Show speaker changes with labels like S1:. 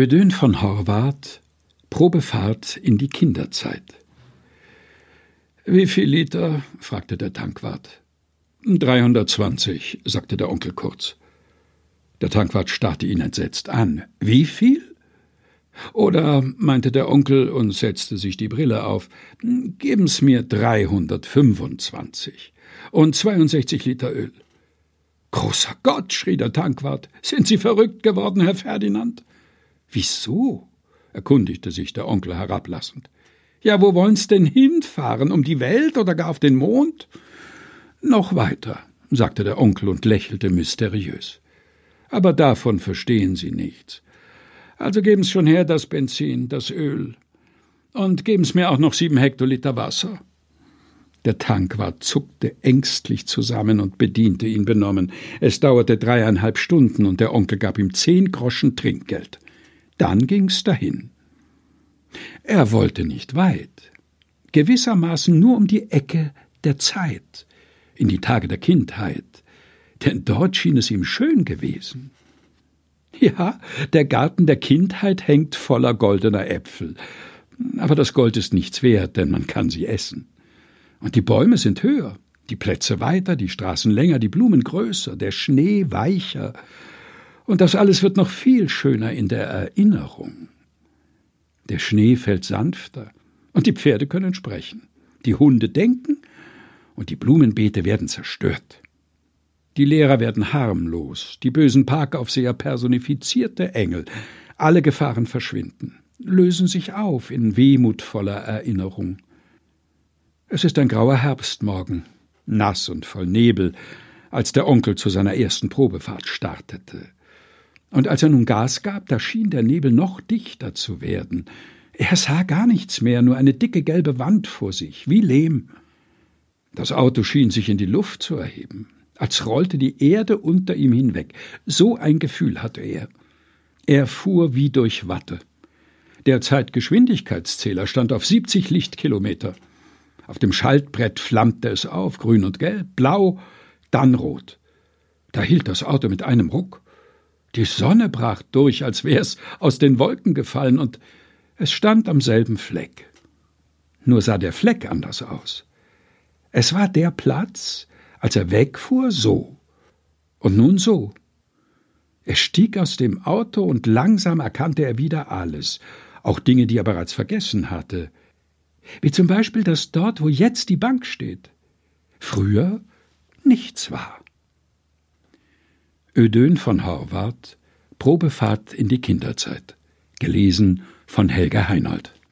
S1: Ödön von Horvath Probefahrt in die Kinderzeit. Wie viel Liter? fragte der Tankwart. 320, sagte der Onkel kurz. Der Tankwart starrte ihn entsetzt an. Wie viel? Oder, meinte der Onkel und setzte sich die Brille auf, geben's mir 325 und 62 Liter Öl. Großer Gott, schrie der Tankwart, sind Sie verrückt geworden, Herr Ferdinand? Wieso? erkundigte sich der Onkel herablassend. Ja, wo wollen's denn hinfahren? Um die Welt oder gar auf den Mond? Noch weiter, sagte der Onkel und lächelte mysteriös. Aber davon verstehen Sie nichts. Also geben's schon her, das Benzin, das Öl. Und geben's mir auch noch sieben Hektoliter Wasser. Der Tankwart zuckte ängstlich zusammen und bediente ihn benommen. Es dauerte dreieinhalb Stunden und der Onkel gab ihm zehn Groschen Trinkgeld. Dann ging's dahin. Er wollte nicht weit, gewissermaßen nur um die Ecke der Zeit, in die Tage der Kindheit, denn dort schien es ihm schön gewesen. Ja, der Garten der Kindheit hängt voller goldener Äpfel, aber das Gold ist nichts wert, denn man kann sie essen. Und die Bäume sind höher, die Plätze weiter, die Straßen länger, die Blumen größer, der Schnee weicher, und das alles wird noch viel schöner in der Erinnerung. Der Schnee fällt sanfter, und die Pferde können sprechen. Die Hunde denken, und die Blumenbeete werden zerstört. Die Lehrer werden harmlos, die bösen Parkaufseher personifizierte Engel. Alle Gefahren verschwinden, lösen sich auf in wehmutvoller Erinnerung. Es ist ein grauer Herbstmorgen, nass und voll Nebel, als der Onkel zu seiner ersten Probefahrt startete. Und als er nun Gas gab, da schien der Nebel noch dichter zu werden. Er sah gar nichts mehr, nur eine dicke gelbe Wand vor sich, wie Lehm. Das Auto schien sich in die Luft zu erheben, als rollte die Erde unter ihm hinweg. So ein Gefühl hatte er. Er fuhr wie durch Watte. Der Zeitgeschwindigkeitszähler stand auf 70 Lichtkilometer. Auf dem Schaltbrett flammte es auf, grün und gelb, blau, dann rot. Da hielt das Auto mit einem Ruck. Die Sonne brach durch, als wär's aus den Wolken gefallen, und es stand am selben Fleck. Nur sah der Fleck anders aus. Es war der Platz, als er wegfuhr, so. Und nun so. Er stieg aus dem Auto und langsam erkannte er wieder alles, auch Dinge, die er bereits vergessen hatte. Wie zum Beispiel, dass dort, wo jetzt die Bank steht, früher nichts war. Ödön von Horvath Probefahrt in die Kinderzeit. Gelesen von Helga Heinold.